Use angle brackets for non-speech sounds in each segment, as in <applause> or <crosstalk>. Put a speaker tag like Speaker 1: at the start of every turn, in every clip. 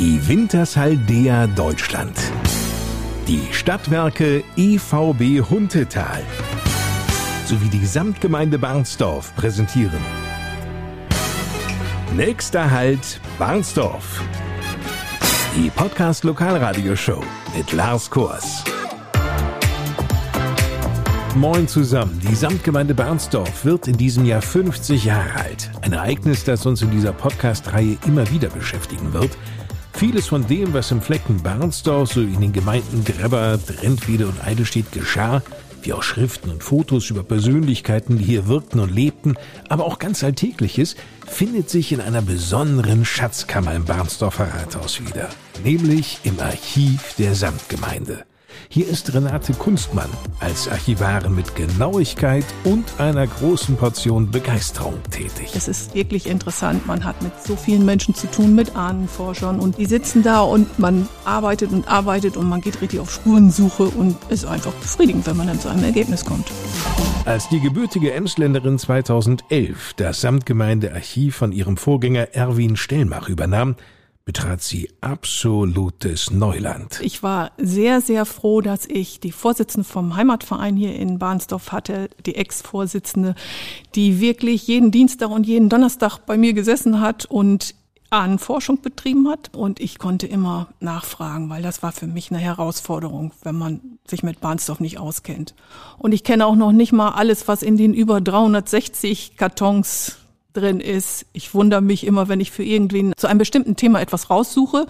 Speaker 1: Die Wintershaldea Deutschland. Die Stadtwerke EVB Huntetal sowie die Gesamtgemeinde Barnsdorf präsentieren. Nächster Halt Barnsdorf. Die Podcast Lokalradioshow mit Lars Kors. Moin zusammen. Die Samtgemeinde Barnsdorf wird in diesem Jahr 50 Jahre alt. Ein Ereignis, das uns in dieser Podcast-Reihe immer wieder beschäftigen wird. Vieles von dem, was im Flecken Barnsdorf so in den Gemeinden Grebber, Drentwede und Eidelstedt geschah, wie auch Schriften und Fotos über Persönlichkeiten, die hier wirkten und lebten, aber auch ganz Alltägliches, findet sich in einer besonderen Schatzkammer im Barnsdorfer Rathaus wieder, nämlich im Archiv der Samtgemeinde. Hier ist Renate Kunstmann als Archivarin mit Genauigkeit und einer großen Portion Begeisterung tätig.
Speaker 2: Es ist wirklich interessant. Man hat mit so vielen Menschen zu tun, mit Ahnenforschern und die sitzen da und man arbeitet und arbeitet und man geht richtig auf Spurensuche und ist einfach befriedigend, wenn man dann zu einem Ergebnis kommt.
Speaker 1: Als die gebürtige Emsländerin 2011 das Samtgemeindearchiv von ihrem Vorgänger Erwin Stellmach übernahm, betrat sie absolutes Neuland.
Speaker 2: Ich war sehr, sehr froh, dass ich die Vorsitzende vom Heimatverein hier in Bahnsdorf hatte, die Ex-Vorsitzende, die wirklich jeden Dienstag und jeden Donnerstag bei mir gesessen hat und Ahnenforschung betrieben hat und ich konnte immer nachfragen, weil das war für mich eine Herausforderung, wenn man sich mit Bahnsdorf nicht auskennt. Und ich kenne auch noch nicht mal alles, was in den über 360 Kartons drin ist. Ich wundere mich immer, wenn ich für irgendwen zu einem bestimmten Thema etwas raussuche,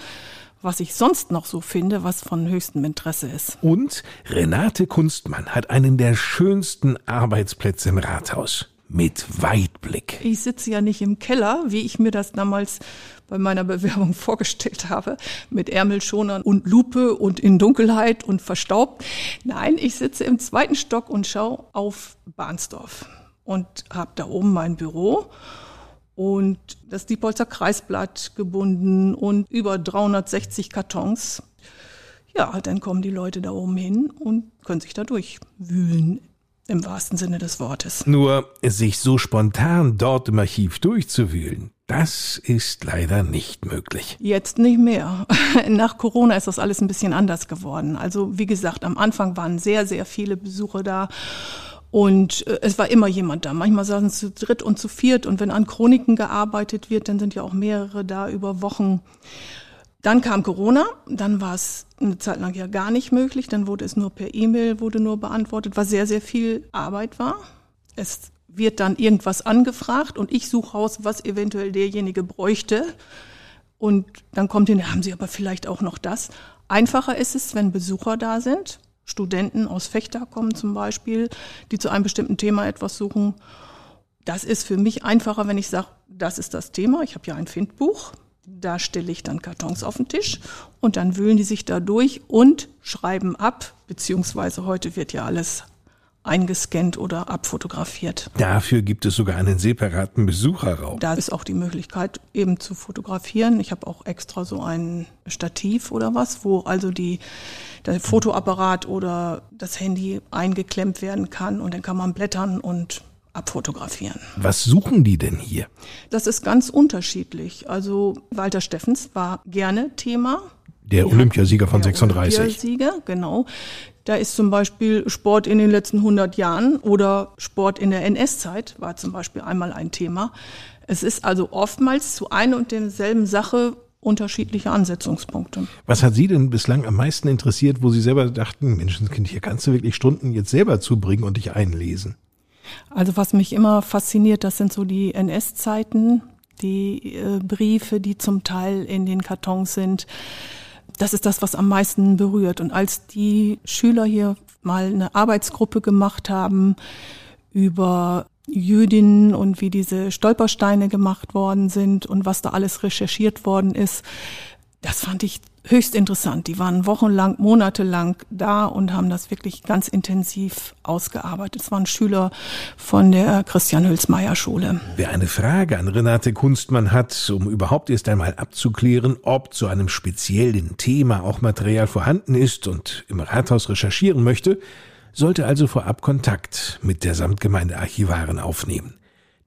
Speaker 2: was ich sonst noch so finde, was von höchstem Interesse ist.
Speaker 1: Und Renate Kunstmann hat einen der schönsten Arbeitsplätze im Rathaus. Mit Weitblick.
Speaker 2: Ich sitze ja nicht im Keller, wie ich mir das damals bei meiner Bewerbung <laughs> vorgestellt habe, mit Ärmelschonern und Lupe und in Dunkelheit und verstaubt. Nein, ich sitze im zweiten Stock und schaue auf Bahnsdorf und habe da oben mein Büro und das Diepholzer Kreisblatt gebunden und über 360 Kartons. Ja, dann kommen die Leute da oben hin und können sich da durchwühlen. Im wahrsten Sinne des Wortes.
Speaker 1: Nur sich so spontan dort im Archiv durchzuwühlen, das ist leider nicht möglich.
Speaker 2: Jetzt nicht mehr. <laughs> Nach Corona ist das alles ein bisschen anders geworden. Also wie gesagt, am Anfang waren sehr, sehr viele Besucher da und äh, es war immer jemand da. Manchmal saßen sie zu dritt und zu viert. Und wenn an Chroniken gearbeitet wird, dann sind ja auch mehrere da über Wochen. Dann kam Corona, dann war es eine Zeit lang ja gar nicht möglich. Dann wurde es nur per E-Mail, wurde nur beantwortet, was sehr, sehr viel Arbeit war. Es wird dann irgendwas angefragt und ich suche raus, was eventuell derjenige bräuchte. Und dann kommt hin, haben Sie aber vielleicht auch noch das. Einfacher ist es, wenn Besucher da sind Studenten aus Fechter kommen zum Beispiel, die zu einem bestimmten Thema etwas suchen. Das ist für mich einfacher, wenn ich sage, das ist das Thema. Ich habe ja ein Findbuch. Da stelle ich dann Kartons auf den Tisch und dann wühlen die sich da durch und schreiben ab, beziehungsweise heute wird ja alles eingescannt oder abfotografiert.
Speaker 1: Dafür gibt es sogar einen separaten Besucherraum.
Speaker 2: Da ist auch die Möglichkeit, eben zu fotografieren. Ich habe auch extra so ein Stativ oder was, wo also die, der Fotoapparat oder das Handy eingeklemmt werden kann und dann kann man blättern und abfotografieren.
Speaker 1: Was suchen die denn hier?
Speaker 2: Das ist ganz unterschiedlich. Also Walter Steffens war gerne Thema.
Speaker 1: Der Olympiasieger von 36.
Speaker 2: Olympiasieger, genau. Da ist zum Beispiel Sport in den letzten 100 Jahren oder Sport in der NS-Zeit war zum Beispiel einmal ein Thema. Es ist also oftmals zu einer und derselben Sache unterschiedliche Ansetzungspunkte.
Speaker 1: Was hat Sie denn bislang am meisten interessiert, wo Sie selber dachten, Menschenskind, hier kannst du wirklich Stunden jetzt selber zubringen und dich einlesen?
Speaker 2: Also was mich immer fasziniert, das sind so die NS-Zeiten, die äh, Briefe, die zum Teil in den Kartons sind das ist das, was am meisten berührt. Und als die Schüler hier mal eine Arbeitsgruppe gemacht haben über Jüdinnen und wie diese Stolpersteine gemacht worden sind und was da alles recherchiert worden ist, das fand ich höchst interessant. Die waren wochenlang, monatelang da und haben das wirklich ganz intensiv ausgearbeitet. Es waren Schüler von der Christian Hülsmeier Schule.
Speaker 1: Wer eine Frage an Renate Kunstmann hat, um überhaupt erst einmal abzuklären, ob zu einem speziellen Thema auch Material vorhanden ist und im Rathaus recherchieren möchte, sollte also vorab Kontakt mit der Samtgemeinde Archivaren aufnehmen.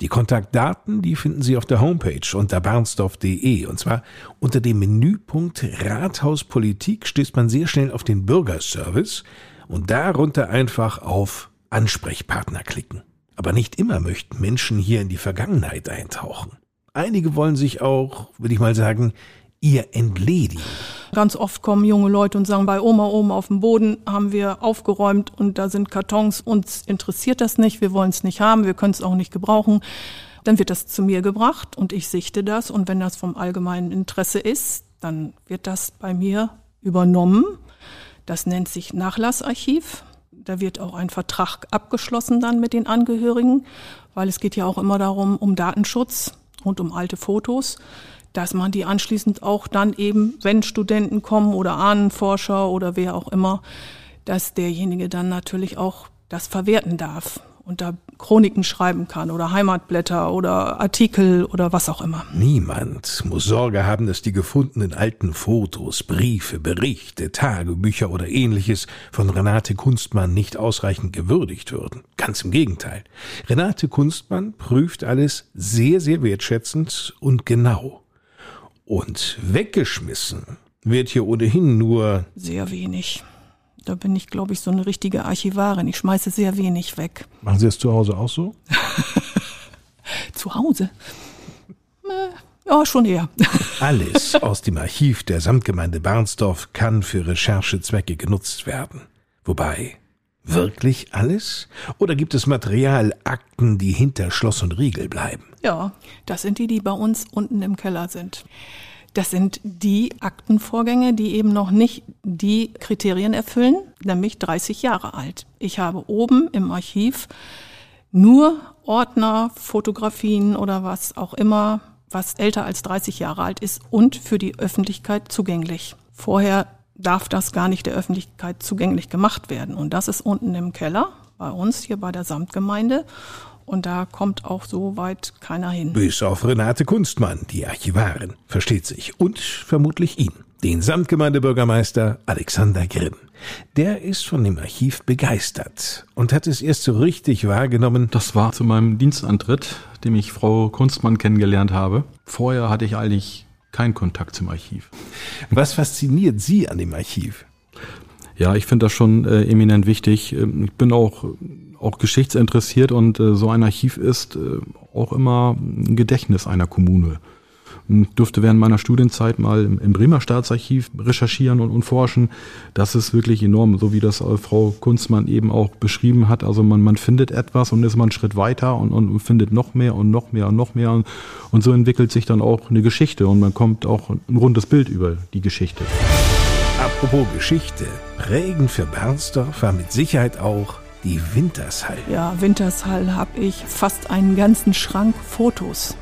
Speaker 1: Die Kontaktdaten, die finden Sie auf der Homepage unter bernsdorf.de und zwar unter dem Menüpunkt Rathauspolitik stößt man sehr schnell auf den Bürgerservice und darunter einfach auf Ansprechpartner klicken. Aber nicht immer möchten Menschen hier in die Vergangenheit eintauchen. Einige wollen sich auch, würde ich mal sagen, ihr entledigen.
Speaker 2: Ganz oft kommen junge Leute und sagen, bei Oma oben auf dem Boden haben wir aufgeräumt und da sind Kartons, uns interessiert das nicht, wir wollen es nicht haben, wir können es auch nicht gebrauchen. Dann wird das zu mir gebracht und ich sichte das und wenn das vom allgemeinen Interesse ist, dann wird das bei mir übernommen. Das nennt sich Nachlassarchiv. Da wird auch ein Vertrag abgeschlossen dann mit den Angehörigen, weil es geht ja auch immer darum, um Datenschutz und um alte Fotos dass man die anschließend auch dann eben, wenn Studenten kommen oder Ahnenforscher oder wer auch immer, dass derjenige dann natürlich auch das verwerten darf und da Chroniken schreiben kann oder Heimatblätter oder Artikel oder was auch immer.
Speaker 1: Niemand muss Sorge haben, dass die gefundenen alten Fotos, Briefe, Berichte, Tagebücher oder ähnliches von Renate Kunstmann nicht ausreichend gewürdigt würden. Ganz im Gegenteil. Renate Kunstmann prüft alles sehr, sehr wertschätzend und genau. Und weggeschmissen wird hier ohnehin nur
Speaker 2: sehr wenig. Da bin ich, glaube ich, so eine richtige Archivarin. Ich schmeiße sehr wenig weg.
Speaker 1: Machen Sie es zu Hause auch so? <laughs>
Speaker 2: zu Hause? Äh, ja, schon eher. <laughs>
Speaker 1: Alles aus dem Archiv der Samtgemeinde Barnsdorf kann für Recherchezwecke genutzt werden. Wobei, wirklich alles? Oder gibt es Materialakten, die hinter Schloss und Riegel bleiben?
Speaker 2: Ja, das sind die, die bei uns unten im Keller sind. Das sind die Aktenvorgänge, die eben noch nicht die Kriterien erfüllen, nämlich 30 Jahre alt. Ich habe oben im Archiv nur Ordner, Fotografien oder was auch immer, was älter als 30 Jahre alt ist und für die Öffentlichkeit zugänglich. Vorher darf das gar nicht der Öffentlichkeit zugänglich gemacht werden. Und das ist unten im Keller bei uns hier bei der Samtgemeinde. Und da kommt auch so weit keiner hin.
Speaker 1: Bis auf Renate Kunstmann, die Archivarin, versteht sich. Und vermutlich ihn, den Samtgemeindebürgermeister Alexander Grimm. Der ist von dem Archiv begeistert und hat es erst so richtig wahrgenommen.
Speaker 3: Das war zu meinem Dienstantritt, dem ich Frau Kunstmann kennengelernt habe. Vorher hatte ich eigentlich keinen Kontakt zum Archiv.
Speaker 1: Was fasziniert Sie an dem Archiv?
Speaker 3: Ja, ich finde das schon äh, eminent wichtig. Ähm, ich bin auch auch geschichtsinteressiert und äh, so ein Archiv ist äh, auch immer ein Gedächtnis einer Kommune. Ich durfte während meiner Studienzeit mal im, Bremer Staatsarchiv recherchieren und, und, forschen. Das ist wirklich enorm, so wie das äh, Frau Kunstmann eben auch beschrieben hat. Also man, man findet etwas und ist mal einen Schritt weiter und, und findet noch mehr und noch mehr und noch mehr. Und, und so entwickelt sich dann auch eine Geschichte und man kommt auch ein rundes Bild über die Geschichte.
Speaker 1: Apropos Geschichte, prägend für Bernsdorf war mit Sicherheit auch die Wintershall.
Speaker 2: Ja, Wintershall habe ich fast einen ganzen Schrank Fotos.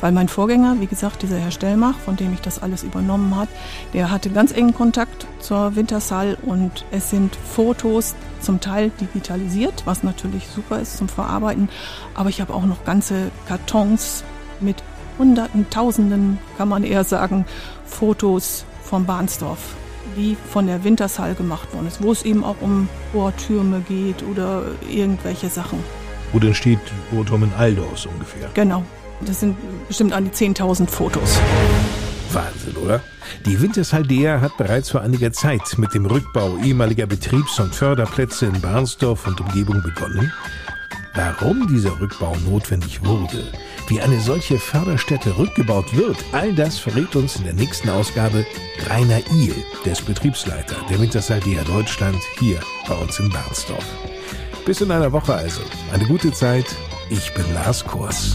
Speaker 2: Weil mein Vorgänger, wie gesagt, dieser Herr Stellmach, von dem ich das alles übernommen hat, der hatte ganz engen Kontakt zur Wintershall und es sind Fotos zum Teil digitalisiert, was natürlich super ist zum Verarbeiten. Aber ich habe auch noch ganze Kartons mit Hunderten, Tausenden, kann man eher sagen, Fotos vom Bahnsdorf die von der Wintershall gemacht worden ist, wo es eben auch um Bohrtürme geht oder irgendwelche Sachen.
Speaker 1: Wo denn steht Bohrturm in Aldorf ungefähr?
Speaker 2: Genau. Das sind bestimmt an die 10.000 Fotos.
Speaker 1: Wahnsinn, oder? Die Wintershaldea hat bereits vor einiger Zeit mit dem Rückbau ehemaliger Betriebs- und Förderplätze in Barnsdorf und Umgebung begonnen. Warum dieser Rückbau notwendig wurde, wie eine solche Förderstätte rückgebaut wird, all das verrät uns in der nächsten Ausgabe Rainer Ihl, der Betriebsleiter der Wintersaldea Deutschland, hier bei uns in Barnsdorf. Bis in einer Woche also. Eine gute Zeit. Ich bin Lars Kurs.